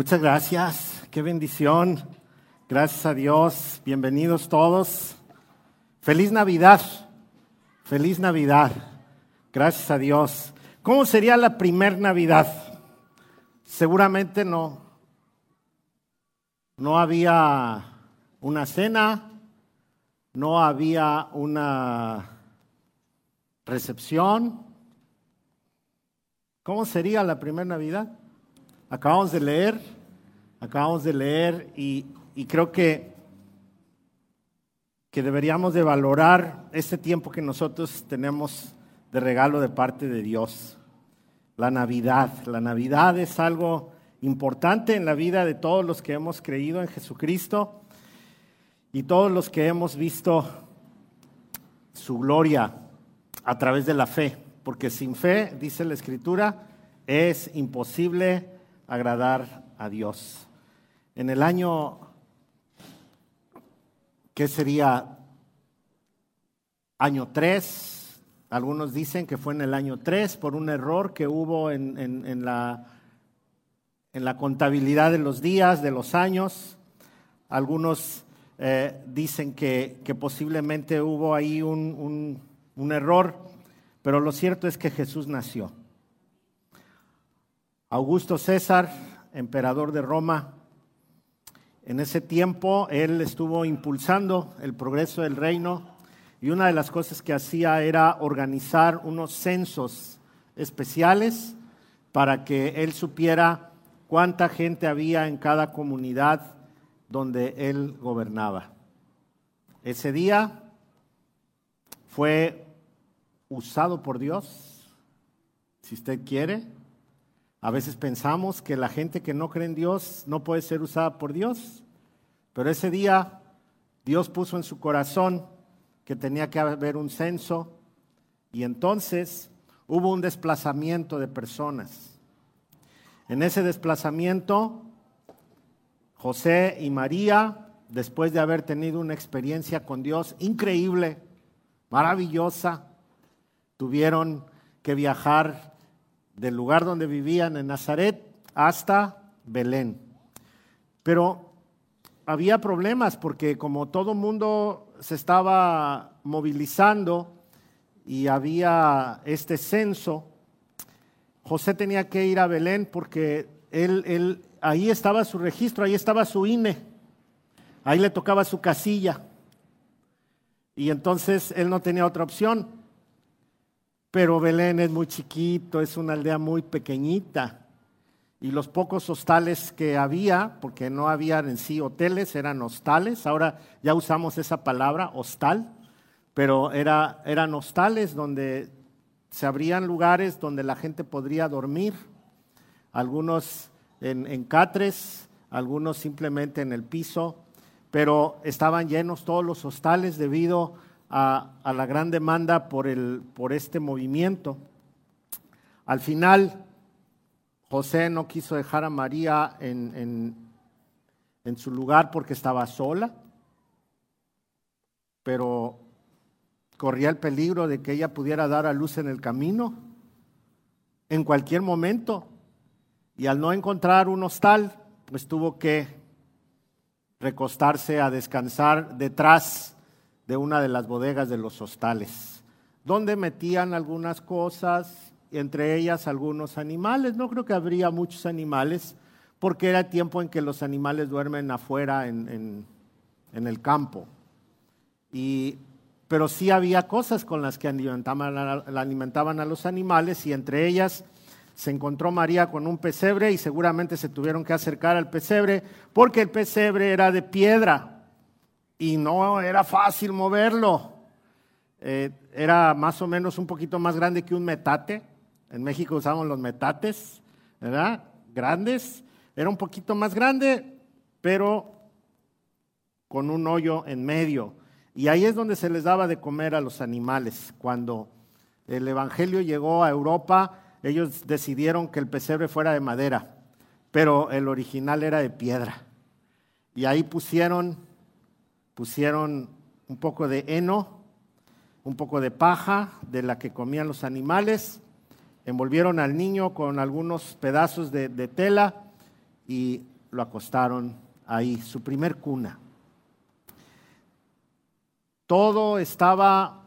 Muchas gracias, qué bendición. Gracias a Dios, bienvenidos todos. Feliz Navidad, feliz Navidad. Gracias a Dios. ¿Cómo sería la primer Navidad? Seguramente no. No había una cena, no había una recepción. ¿Cómo sería la primera Navidad? Acabamos de leer, acabamos de leer y, creo que, que deberíamos de valorar este tiempo que nosotros tenemos de regalo de parte de Dios. La Navidad. La Navidad es algo importante en la vida de todos los que hemos creído en Jesucristo y todos los que hemos visto su gloria a través de la fe, porque sin fe, dice la Escritura, es imposible agradar a Dios. En el año, ¿qué sería? Año 3, algunos dicen que fue en el año 3 por un error que hubo en, la, en la contabilidad de los días, de los años. Algunos eh, dicen que, posiblemente hubo ahí un error, pero lo cierto es que Jesús nació. Augusto César, emperador de Roma, en ese tiempo él estuvo impulsando el progreso del reino y una de las cosas que hacía era organizar unos censos especiales para que él supiera cuánta gente había en cada comunidad donde él gobernaba. Ese día fue usado por Dios, si usted quiere, a veces pensamos que la gente que no cree en Dios no puede ser usada por Dios, pero ese día Dios puso en su corazón que tenía que haber un censo y entonces hubo un desplazamiento de personas. En ese desplazamiento, José y María, después de haber tenido una experiencia con Dios increíble, maravillosa, tuvieron que viajar del lugar donde vivían en Nazaret hasta Belén. Pero había problemas porque como todo mundo se estaba movilizando y había este censo, José tenía que ir a Belén porque él, él, ahí estaba su registro, ahí estaba su INE, ahí le tocaba su casilla. Y entonces él no tenía otra opción. Pero Belén es muy chiquito, es una aldea muy pequeñita. Y los pocos hostales que había, porque no había en sí hoteles, eran hostales. Ahora ya usamos esa palabra, hostal, pero era, eran hostales donde se abrían lugares donde la gente podría dormir. Algunos en, en catres, algunos simplemente en el piso, pero estaban llenos todos los hostales debido a, la gran demanda por, el, por este movimiento. Al final, José no quiso dejar a María en, en su lugar porque estaba sola, pero corría el peligro de que ella pudiera dar a luz en el camino, en cualquier momento. Y al no encontrar un hostal, pues tuvo que recostarse a descansar detrás de una de las bodegas de los hostales, donde metían algunas cosas, entre ellas algunos animales. No creo que habría muchos animales, porque era tiempo en que los animales duermen afuera en, el campo. Y, pero sí había cosas con las que alimentaban alimentaban a los animales y entre ellas se encontró María con un pesebre y seguramente se tuvieron que acercar al pesebre porque el pesebre era de piedra y no era fácil moverlo. Eh, era más o menos un poquito más grande que un metate. En México usamos los metates, ¿verdad? Grandes. Era un poquito más grande, pero con un hoyo en medio. Y ahí es donde se les daba de comer a los animales. Cuando el Evangelio llegó a Europa, ellos decidieron que el pesebre fuera de madera, pero el original era de piedra. Y ahí pusieron pusieron un poco de heno, un poco de paja de la que comían los animales, envolvieron al niño con algunos pedazos de, tela y lo acostaron ahí, su primer cuna. Todo estaba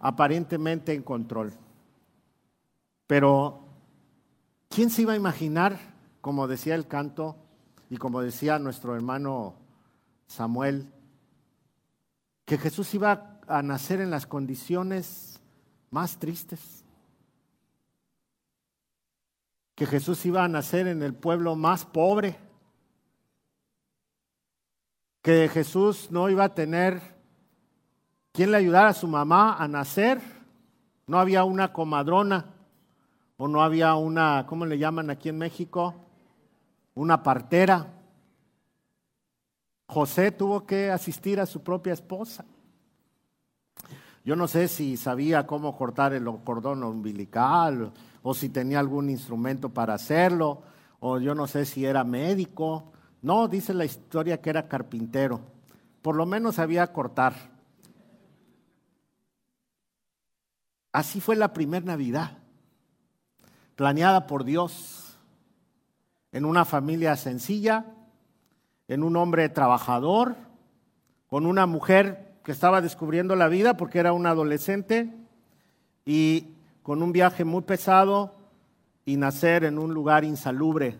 aparentemente en control. Pero, ¿quién se iba a imaginar, como decía el canto y como decía nuestro hermano Samuel, que Jesús iba a nacer en las condiciones más tristes? Que Jesús iba a nacer en el pueblo más pobre? Que Jesús no iba a tener quien le ayudara a su mamá a nacer. No había una comadrona o no había una, ¿cómo le llaman aquí en México? Una partera. José tuvo que asistir a su propia esposa. Yo no sé si sabía cómo cortar el cordón umbilical o si tenía algún instrumento para hacerlo, o yo no sé si era médico. No, dice la historia que era carpintero. Por lo menos sabía cortar. Así fue la primera Navidad, planeada por Dios, en una familia sencilla, en un hombre trabajador, con una mujer que estaba descubriendo la vida porque era una adolescente y con un viaje muy pesado y nacer en un lugar insalubre,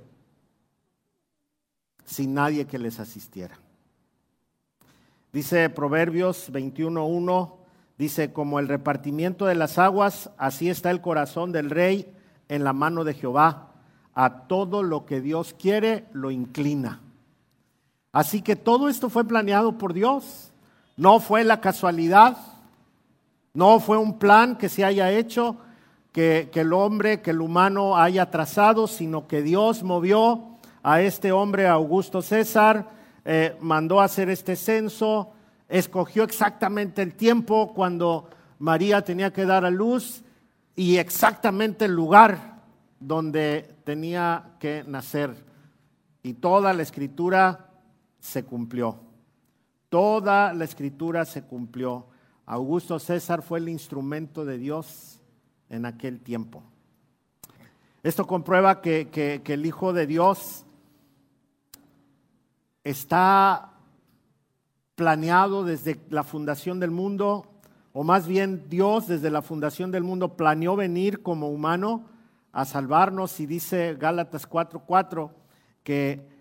sin nadie que les asistiera. Dice Proverbios 21.1 Dice, como el repartimiento de las aguas, así está el corazón del rey en la mano de Jehová. A todo lo que Dios quiere, lo inclina. Así que todo esto fue planeado por Dios. No fue la casualidad. No fue un plan que se haya hecho, que, el hombre, que el humano haya trazado, sino que Dios movió a este hombre, Augusto César, eh, mandó hacer este censo, escogió exactamente el tiempo cuando María tenía que dar a luz y exactamente el lugar donde tenía que nacer. Y toda la escritura se cumplió. Toda la escritura se cumplió. Augusto César fue el instrumento de Dios en aquel tiempo. Esto comprueba que, que el Hijo de Dios está planeado desde la fundación del mundo, o más bien Dios desde la fundación del mundo planeó venir como humano a salvarnos y dice Gálatas 4:4 que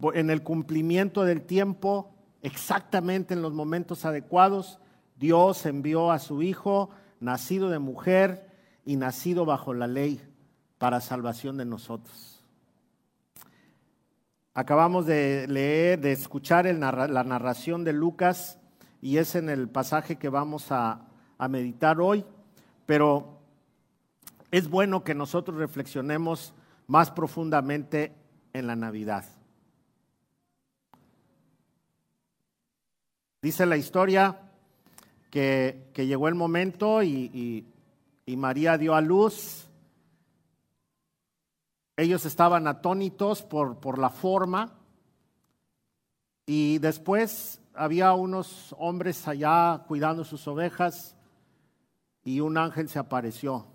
en el cumplimiento del tiempo, exactamente en los momentos adecuados, Dios envió a su Hijo, nacido de mujer y nacido bajo la ley, para salvación de nosotros. Acabamos de leer, de escuchar la narración de Lucas y es en el pasaje que vamos a, meditar hoy, pero es bueno que nosotros reflexionemos más profundamente en la Navidad. Dice la historia que, llegó el momento y, y María dio a luz ellos estaban atónitos por, por la forma y después había unos hombres allá cuidando sus ovejas y un ángel se apareció.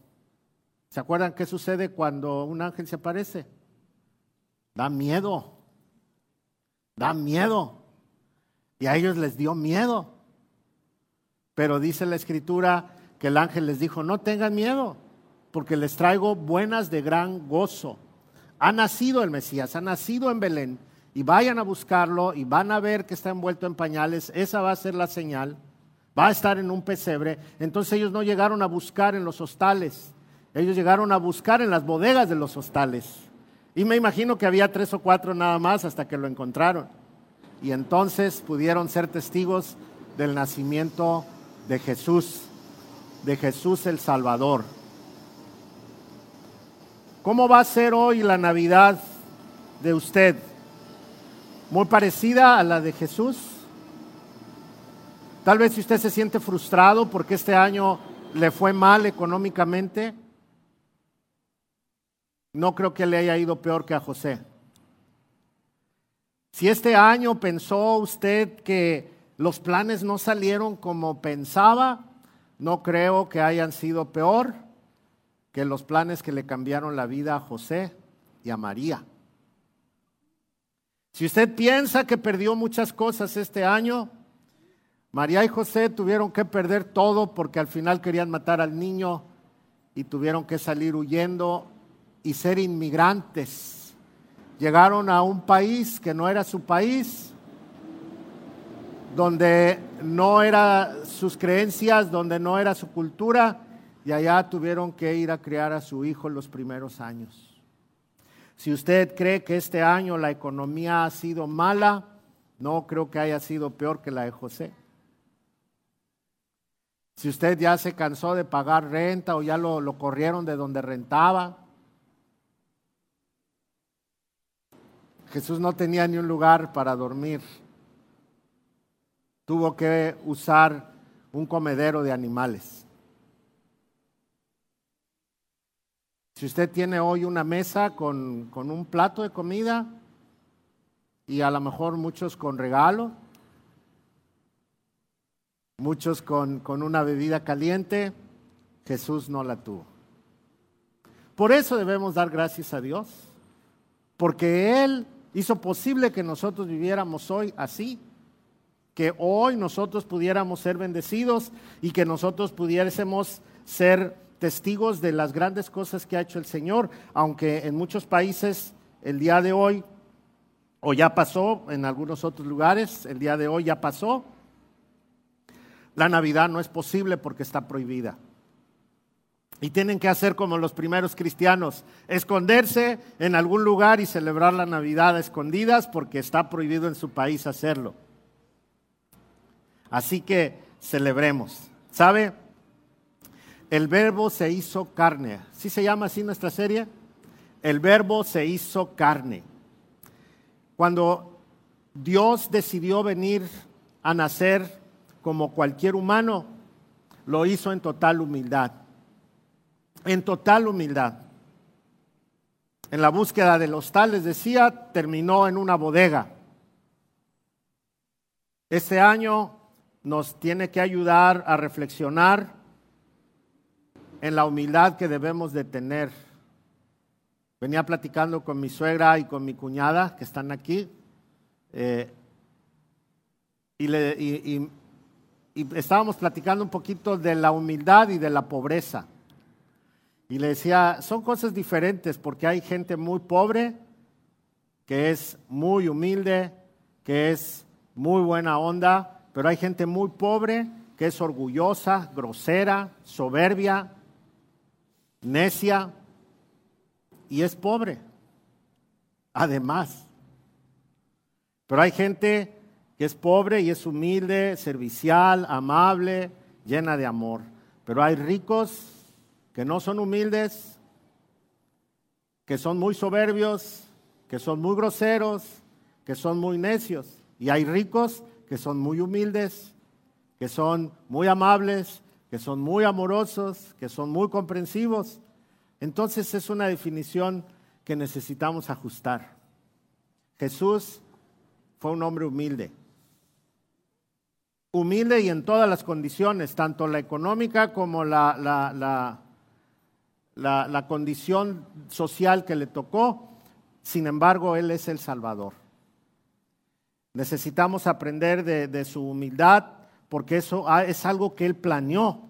¿Se acuerdan qué sucede cuando un ángel se aparece? Da miedo, da miedo. Y a ellos les dio miedo. Pero dice la escritura que el ángel les dijo, no tengan miedo, porque les traigo buenas de gran gozo ha nacido el Mesías, ha nacido en Belén, y vayan a buscarlo y van a ver que está envuelto en pañales, esa va a ser la señal, va a estar en un pesebre. Entonces ellos no llegaron a buscar en los hostales, ellos llegaron a buscar en las bodegas de los hostales. Y me imagino que había tres o cuatro nada más hasta que lo encontraron. Y entonces pudieron ser testigos del nacimiento de Jesús, de Jesús el Salvador. ¿Cómo va a ser hoy la Navidad de usted? ¿Muy parecida a la de Jesús? Tal vez si usted se siente frustrado porque este año le fue mal económicamente, no creo que le haya ido peor que a José. Si este año pensó usted que los planes no salieron como pensaba, no creo que hayan sido peor que los planes que le cambiaron la vida a José y a María. Si usted piensa que perdió muchas cosas este año, María y José tuvieron que perder todo porque al final querían matar al niño y tuvieron que salir huyendo y ser inmigrantes. Llegaron a un país que no era su país, donde no era sus creencias, donde no era su cultura, y allá tuvieron que ir a criar a su hijo los primeros años. Si usted cree que este año la economía ha sido mala, no creo que haya sido peor que la de José. Si usted ya se cansó de pagar renta o ya lo, lo corrieron de donde rentaba, Jesús no tenía ni un lugar para dormir. Tuvo que usar un comedero de animales. Si usted tiene hoy una mesa con, con, un plato de comida y a lo mejor muchos con regalo, muchos con, con una bebida caliente, Jesús no la tuvo. Por eso debemos dar gracias a Dios, porque Él hizo posible que nosotros viviéramos hoy así, que hoy nosotros pudiéramos ser bendecidos y que nosotros pudiésemos ser testigos de las grandes cosas que ha hecho el Señor, aunque en muchos países el día de hoy, o ya pasó, en algunos otros lugares, el día de hoy ya pasó, la Navidad no es posible porque está prohibida. Y tienen que hacer como los primeros cristianos, esconderse en algún lugar y celebrar la Navidad a escondidas porque está prohibido en su país hacerlo. Así que celebremos. ¿Sabe? El verbo se hizo carne. ¿Sí se llama así nuestra serie? El verbo se hizo carne. Cuando Dios decidió venir a nacer como cualquier humano, lo hizo en total humildad en total humildad. En la búsqueda de los tales, decía, terminó en una bodega. Este año nos tiene que ayudar a reflexionar en la humildad que debemos de tener. Venía platicando con mi suegra y con mi cuñada que están aquí eh, y, y estábamos platicando un poquito de la humildad y de la pobreza. Y le decía, son cosas diferentes porque hay gente muy pobre, que es muy humilde, que es muy buena onda, pero hay gente muy pobre que es orgullosa, grosera, soberbia, necia y es pobre. Además. Pero hay gente que es pobre y es humilde, servicial, amable, llena de amor. Pero hay ricos que no son humildes, que son muy soberbios, que son muy groseros, que son muy necios. Y hay ricos que son muy humildes, que son muy amables, que son muy amorosos, que son muy comprensivos. Entonces es una definición que necesitamos ajustar. Jesús fue un hombre humilde. Humilde y en todas las condiciones, tanto la económica como la, la condición social que le tocó, sin embargo, Él es el Salvador. Necesitamos aprender de, su humildad porque eso es algo que Él planeó.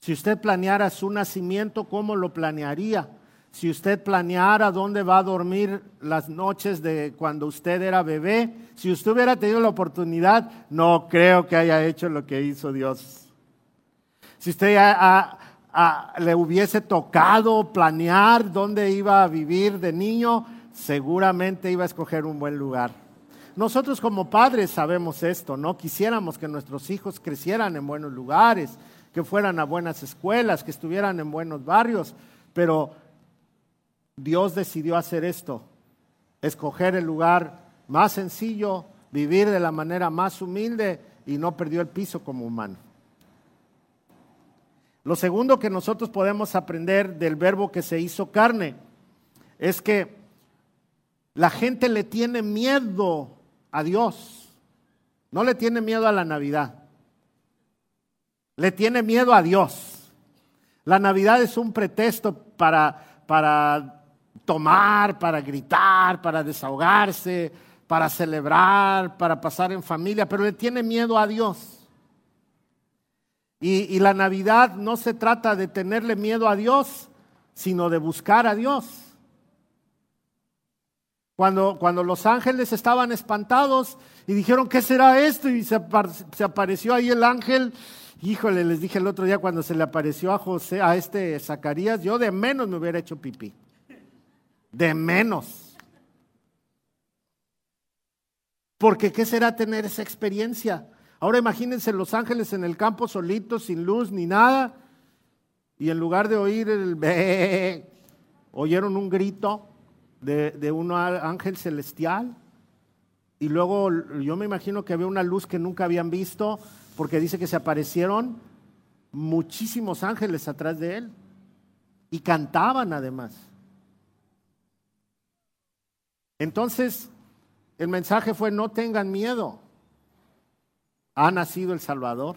Si usted planeara su nacimiento, ¿cómo lo planearía? Si usted planeara dónde va a dormir las noches de cuando usted era bebé, si usted hubiera tenido la oportunidad, no creo que haya hecho lo que hizo Dios. Si usted le hubiese tocado planear dónde iba a vivir de niño, seguramente iba a escoger un buen lugar. Nosotros como padres sabemos esto, ¿no? Quisiéramos que nuestros hijos crecieran en buenos lugares, que fueran a buenas escuelas, que estuvieran en buenos barrios, pero Dios decidió hacer esto, escoger el lugar más sencillo, vivir de la manera más humilde y no perdió el piso como humano. Lo segundo que nosotros podemos aprender del verbo que se hizo carne es que la gente le tiene miedo a Dios, no le tiene miedo a la Navidad, le tiene miedo a Dios. La Navidad es un pretexto para, para tomar, para gritar, para desahogarse, para celebrar, para pasar en familia, pero le tiene miedo a Dios. Y, la Navidad no se trata de tenerle miedo a Dios, sino de buscar a Dios. Cuando, cuando, los ángeles estaban espantados y dijeron, ¿qué será esto? Y se, se, apareció ahí el ángel. Híjole, les dije el otro día cuando se le apareció a José, a este Zacarías, yo de menos me hubiera hecho pipí. De menos. Porque ¿qué será tener esa experiencia? Ahora imagínense los ángeles en el campo solitos, sin luz ni nada, y en lugar de oír el be, oyeron un grito de, de un ángel celestial. Y luego yo me imagino que había una luz que nunca habían visto, porque dice que se aparecieron muchísimos ángeles atrás de él. Y cantaban además. Entonces, el mensaje fue, no tengan miedo ha nacido el Salvador.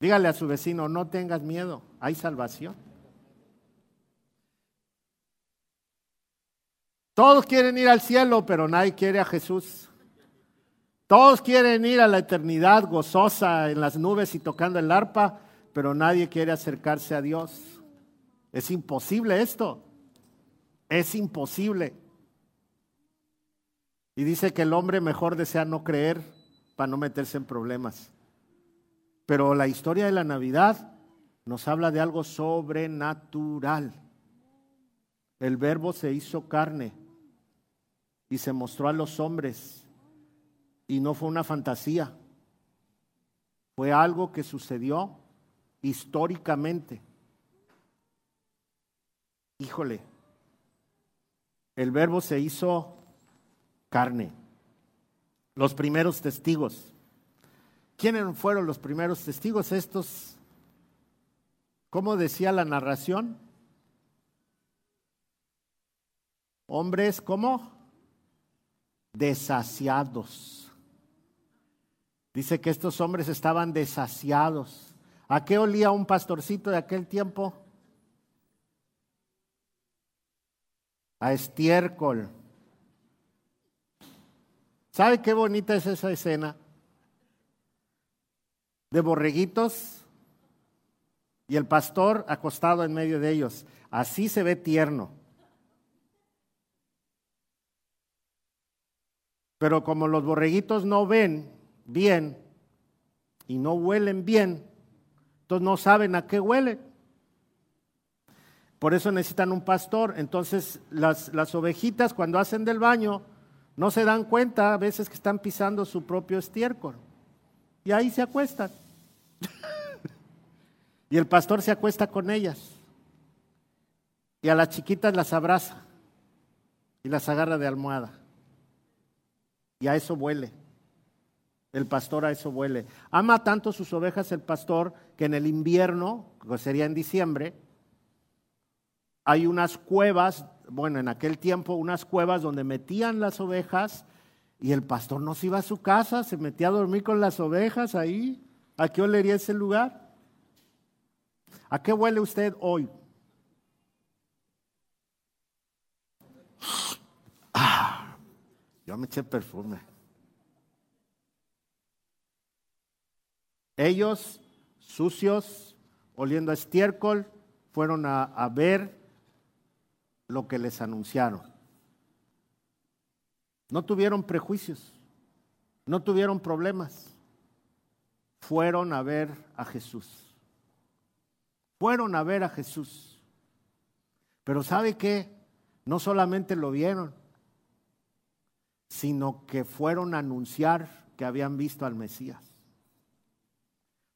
Dígale a su vecino, no tengas miedo, hay salvación. Todos quieren ir al cielo, pero nadie quiere a Jesús. Todos quieren ir a la eternidad gozosa en las nubes y tocando el arpa, pero nadie quiere acercarse a Dios. Es imposible esto. Es imposible. Y dice que el hombre mejor desea no creer para no meterse en problemas. Pero la historia de la Navidad nos habla de algo sobrenatural. El verbo se hizo carne y se mostró a los hombres y no fue una fantasía, fue algo que sucedió históricamente. Híjole, el verbo se hizo carne los primeros testigos. ¿Quiénes fueron los primeros testigos? Estos, ¿cómo decía la narración? Hombres, ¿cómo? Desasiados. Dice que estos hombres estaban desasiados. ¿A qué olía un pastorcito de aquel tiempo? A estiércol. ¿Sabe qué bonita es esa escena? De borreguitos y el pastor acostado en medio de ellos. Así se ve tierno. Pero como los borreguitos no ven bien y no huelen bien, entonces no saben a qué huelen. Por eso necesitan un pastor. Entonces las, las ovejitas cuando hacen del baño no se dan cuenta a veces que están pisando su propio estiércol. Y ahí se acuestan. y el pastor se acuesta con ellas. Y a las chiquitas las abraza y las agarra de almohada. Y a eso huele. El pastor a eso huele. Ama tanto sus ovejas el pastor que en el invierno, que sería en diciembre, hay unas cuevas bueno, en aquel tiempo unas cuevas donde metían las ovejas y el pastor no se iba a su casa, se metía a dormir con las ovejas ahí. ¿A qué olería ese lugar? ¿A qué huele usted hoy? Ah, yo me eché perfume. Ellos, sucios, oliendo a estiércol, fueron a, a ver lo que les anunciaron. No tuvieron prejuicios, no tuvieron problemas. Fueron a ver a Jesús. Fueron a ver a Jesús. Pero ¿sabe qué? No solamente lo vieron, sino que fueron a anunciar que habían visto al Mesías.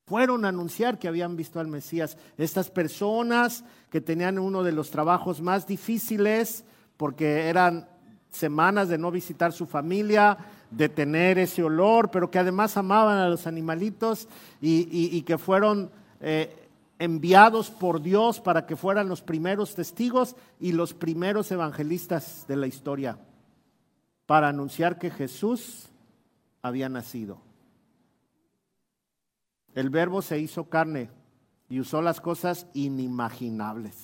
Fueron a anunciar que habían visto al Mesías. Estas personas que tenían uno de los trabajos más difíciles, porque eran semanas de no visitar su familia, de tener ese olor, pero que además amaban a los animalitos y, que fueron eh, enviados por Dios para que fueran los primeros testigos y los primeros evangelistas de la historia, para anunciar que Jesús había nacido. El verbo se hizo carne y usó las cosas inimaginables.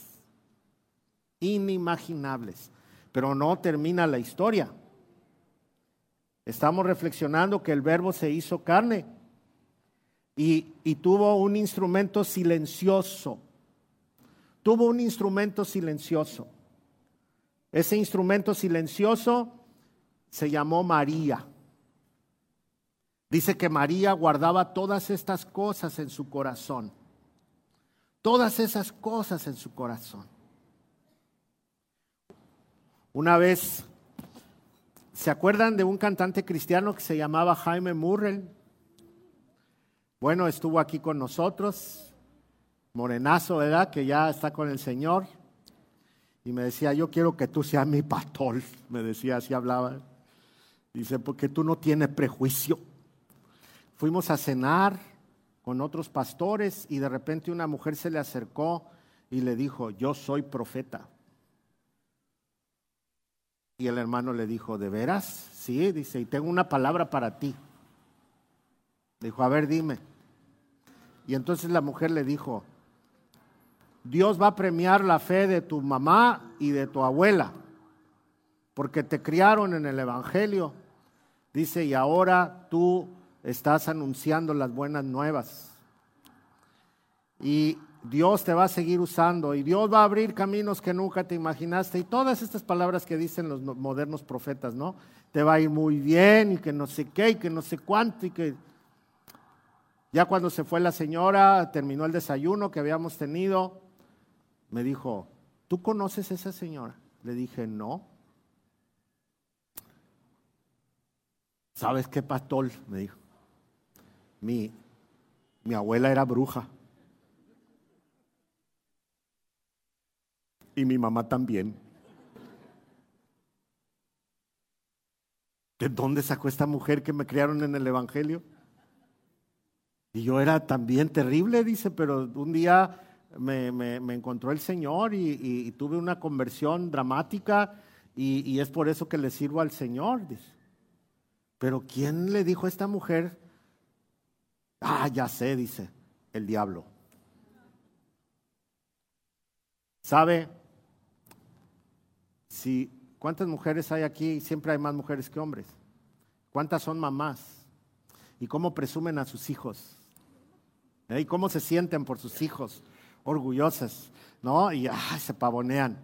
inimaginables. Pero no termina la historia. Estamos reflexionando que el verbo se hizo carne y, y tuvo un instrumento silencioso. Tuvo un instrumento silencioso. Ese instrumento silencioso se llamó María. Dice que María guardaba todas estas cosas en su corazón. Todas esas cosas en su corazón. Una vez, ¿se acuerdan de un cantante cristiano que se llamaba Jaime Murrell? Bueno, estuvo aquí con nosotros, morenazo, ¿verdad? Que ya está con el Señor. Y me decía, yo quiero que tú seas mi pastor. Me decía, así hablaba. Dice, porque tú no tienes prejuicio. Fuimos a cenar con otros pastores y de repente una mujer se le acercó y le dijo, yo soy profeta. Y el hermano le dijo, ¿de veras? Sí, dice, y tengo una palabra para ti. Dijo, a ver, dime. Y entonces la mujer le dijo, Dios va a premiar la fe de tu mamá y de tu abuela, porque te criaron en el Evangelio. Dice, y ahora tú estás anunciando las buenas nuevas. Y Dios te va a seguir usando y Dios va a abrir caminos que nunca te imaginaste. Y todas estas palabras que dicen los modernos profetas, ¿no? Te va a ir muy bien y que no sé qué y que no sé cuánto y que... Ya cuando se fue la señora, terminó el desayuno que habíamos tenido me dijo, ¿tú conoces a esa señora? Le dije, no. ¿Sabes qué, pastor? Me dijo. Mi, mi abuela era bruja. Y mi mamá también. ¿De dónde sacó esta mujer que me criaron en el Evangelio? Y yo era también terrible, dice, pero un día me, encontró el Señor y, tuve una conversión dramática y, es por eso que le sirvo al Señor. Dice. Pero ¿quién le dijo a esta mujer? Ah, ya sé, dice, el diablo. ¿Sabe? Si, ¿Cuántas mujeres hay aquí? Siempre hay más mujeres que hombres. ¿Cuántas son mamás? ¿Y cómo presumen a sus hijos? ¿Eh? ¿Y cómo se sienten por sus hijos? orgullosas, ¿no? Y se pavonean.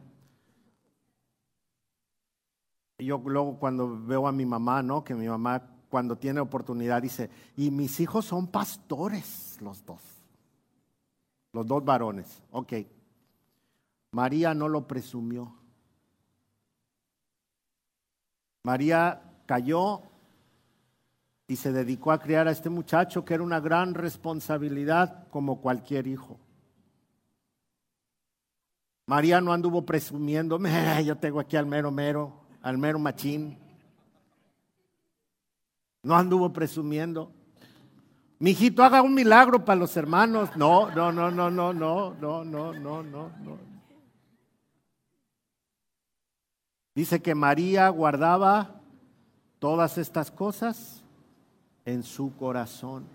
Yo luego cuando veo a mi mamá, ¿no? Que mi mamá cuando tiene oportunidad dice, y mis hijos son pastores, los dos. Los dos varones. Ok. María no lo presumió. María cayó y se dedicó a criar a este muchacho que era una gran responsabilidad como cualquier hijo. María no anduvo presumiendo, yo tengo aquí al mero mero, al mero machín. No anduvo presumiendo. Mi hijito, haga un milagro para los hermanos. No, no, no, no, no, no, no, no, no, no, no. Dice que María guardaba todas estas cosas en su corazón.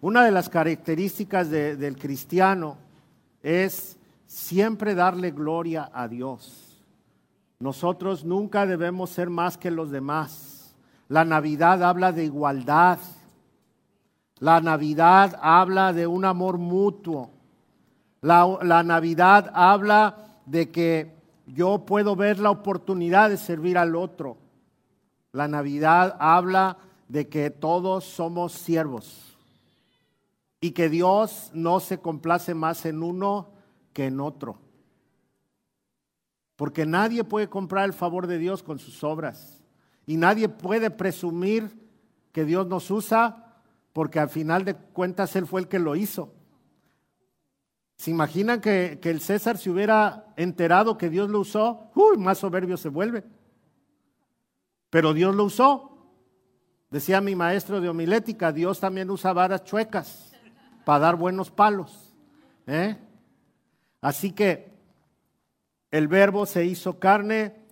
Una de las características del cristiano es siempre darle gloria a Dios. Nosotros nunca debemos ser más que los demás. La Navidad habla de igualdad. La Navidad habla de un amor mutuo. La, Navidad habla de que yo puedo ver la oportunidad de servir al otro. La Navidad habla de que todos somos siervos y que Dios no se complace más en uno que en otro. Porque nadie puede comprar el favor de Dios con sus obras. Y nadie puede presumir que Dios nos usa porque al final de cuentas Él fue el que lo hizo. ¿Se imaginan que, el César se hubiera enterado que Dios lo usó? Uy, más soberbio se vuelve. Pero Dios lo usó. Decía mi maestro de homilética, Dios también usa varas chuecas para dar buenos palos. ¿eh? Así que el verbo se hizo carne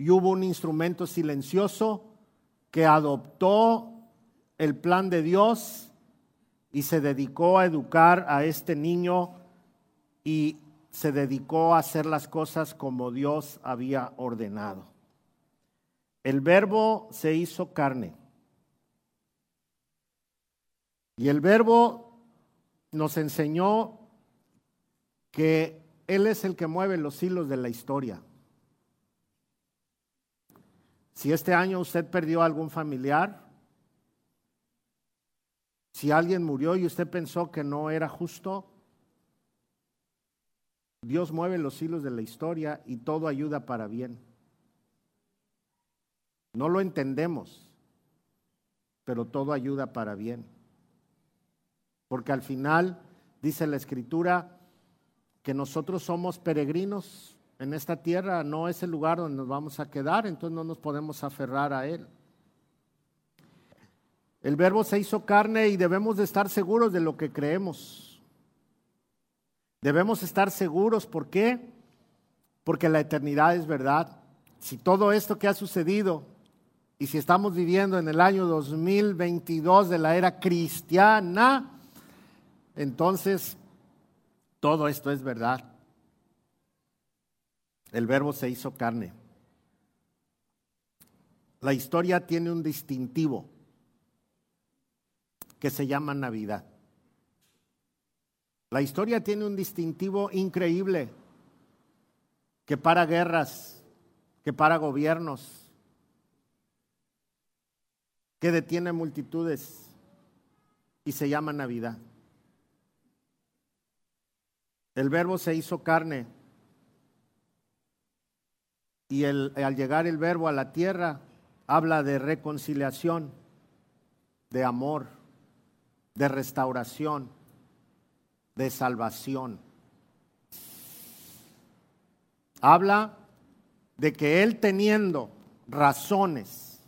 y hubo un instrumento silencioso que adoptó el plan de Dios y se dedicó a educar a este niño y se dedicó a hacer las cosas como Dios había ordenado. El verbo se hizo carne. Y el verbo nos enseñó que Él es el que mueve los hilos de la historia. Si este año usted perdió a algún familiar, si alguien murió y usted pensó que no era justo, Dios mueve los hilos de la historia y todo ayuda para bien. No lo entendemos, pero todo ayuda para bien. Porque al final, dice la escritura, que nosotros somos peregrinos en esta tierra, no es el lugar donde nos vamos a quedar, entonces no nos podemos aferrar a él. El verbo se hizo carne y debemos de estar seguros de lo que creemos. Debemos estar seguros, ¿por qué? Porque la eternidad es verdad. Si todo esto que ha sucedido y si estamos viviendo en el año 2022 de la era cristiana, entonces todo esto es verdad. El verbo se hizo carne. La historia tiene un distintivo que se llama Navidad. La historia tiene un distintivo increíble que para guerras, que para gobiernos, que detiene multitudes y se llama Navidad. El verbo se hizo carne y al llegar el verbo a la tierra habla de reconciliación, de amor de restauración, de salvación. Habla de que Él teniendo razones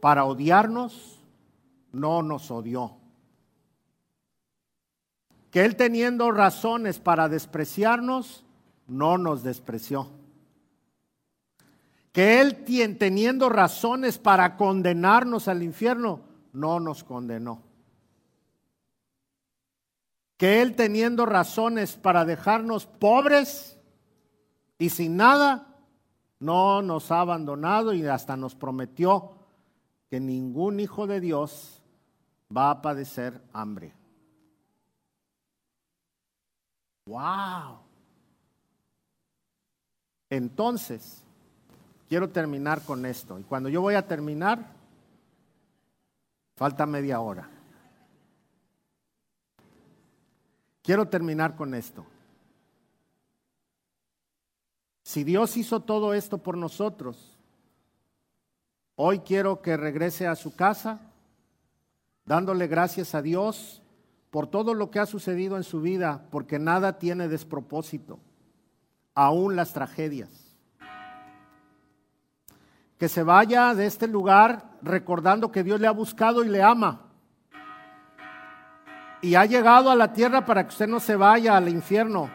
para odiarnos, no nos odió. Que Él teniendo razones para despreciarnos, no nos despreció. Que Él teniendo razones para condenarnos al infierno, no nos condenó que Él teniendo razones para dejarnos pobres y sin nada, no nos ha abandonado y hasta nos prometió que ningún hijo de Dios va a padecer hambre. ¡Wow! Entonces, quiero terminar con esto. Y cuando yo voy a terminar, falta media hora. Quiero terminar con esto. Si Dios hizo todo esto por nosotros, hoy quiero que regrese a su casa dándole gracias a Dios por todo lo que ha sucedido en su vida, porque nada tiene despropósito, aún las tragedias. Que se vaya de este lugar recordando que Dios le ha buscado y le ama. Y ha llegado a la tierra para que usted no se vaya al infierno,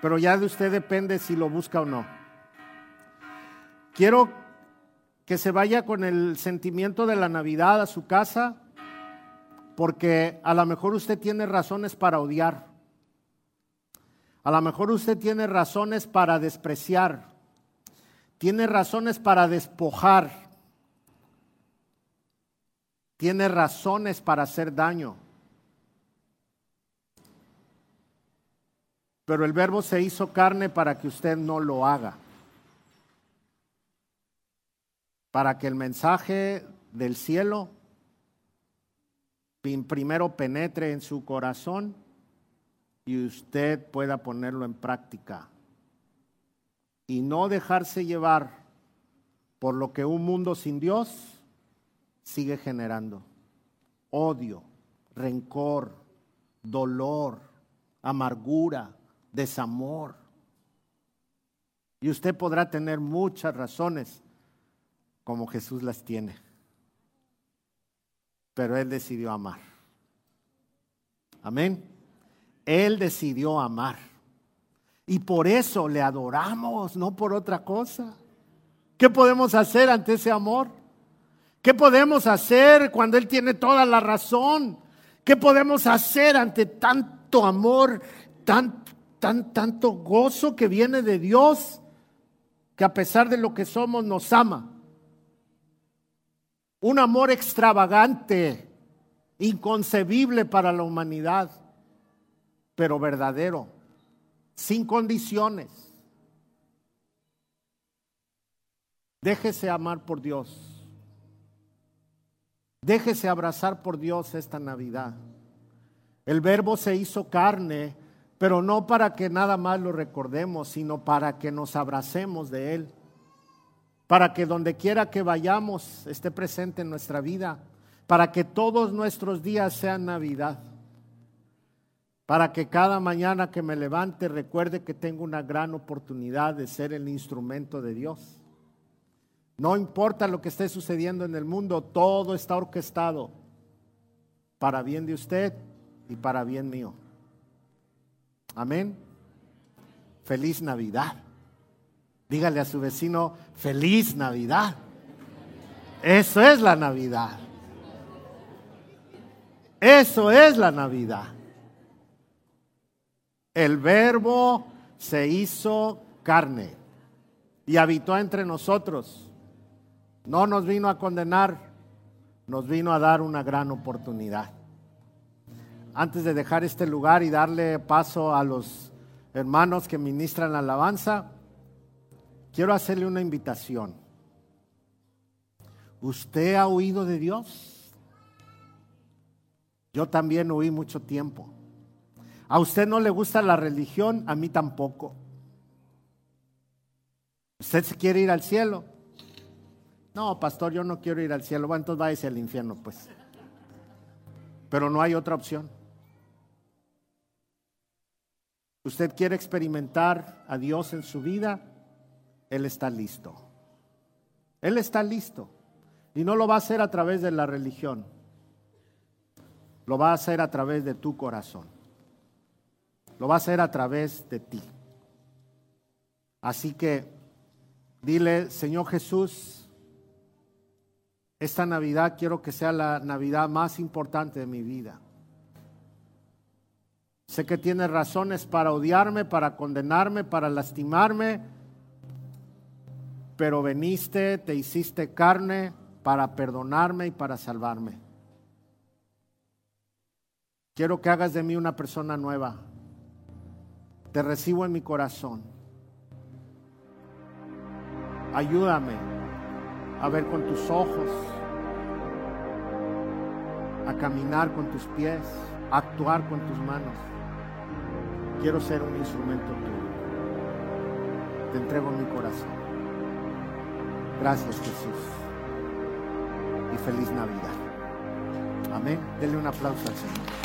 pero ya de usted depende si lo busca o no. Quiero que se vaya con el sentimiento de la Navidad a su casa, porque a lo mejor usted tiene razones para odiar, a lo mejor usted tiene razones para despreciar, tiene razones para despojar, tiene razones para hacer daño. Pero el verbo se hizo carne para que usted no lo haga. Para que el mensaje del cielo primero penetre en su corazón y usted pueda ponerlo en práctica. Y no dejarse llevar por lo que un mundo sin Dios sigue generando. Odio, rencor, dolor, amargura, desamor. Y usted podrá tener muchas razones como Jesús las tiene. Pero Él decidió amar. Amén. Él decidió amar. Y por eso le adoramos, no por otra cosa. ¿Qué podemos hacer ante ese amor? ¿Qué podemos hacer cuando Él tiene toda la razón? ¿Qué podemos hacer ante tanto amor, tan, tan, tanto gozo que viene de Dios, que a pesar de lo que somos nos ama. Un amor extravagante, inconcebible para la humanidad, pero verdadero, sin condiciones. Déjese amar por Dios. Déjese abrazar por Dios esta Navidad. El verbo se hizo carne, pero no para que nada más lo recordemos, sino para que nos abracemos de Él. Para que donde quiera que vayamos esté presente en nuestra vida. Para que todos nuestros días sean Navidad. Para que cada mañana que me levante recuerde que tengo una gran oportunidad de ser el instrumento de Dios no importa lo que esté sucediendo en el mundo, todo está orquestado para bien de usted y para bien mío. Amén. Feliz Navidad. Dígale a su vecino, feliz Navidad. Eso es la Navidad. Eso es la Navidad. El verbo se hizo carne y habitó entre nosotros. No nos vino a condenar, nos vino a dar una gran oportunidad. Antes de dejar este lugar y darle paso a los hermanos que ministran la alabanza, quiero hacerle una invitación. ¿Usted ha oído de Dios? Yo también oí mucho tiempo. ¿A usted no le gusta la religión? A mí tampoco. ¿Usted quiere ir al cielo? No, pastor, yo no quiero ir al cielo. Bueno, entonces váyase al infierno, pues. Pero no hay otra opción. Usted quiere experimentar a Dios en su vida, Él está listo. Él está listo. Y no lo va a hacer a través de la religión. Lo va a hacer a través de tu corazón. Lo va a hacer a través de ti. Así que dile, Señor Jesús, esta Navidad quiero que sea la Navidad más importante de mi vida. Sé que tienes razones para odiarme, para condenarme, para lastimarme, pero veniste, te hiciste carne para perdonarme y para salvarme. Quiero que hagas de mí una persona nueva. Te recibo en mi corazón. Ayúdame a ver con tus ojos, a caminar con tus pies, a actuar con tus manos. Quiero ser un instrumento tuyo. Te entrego mi corazón. Gracias Jesús. Y feliz Navidad. Amén. Denle un aplauso al Señor.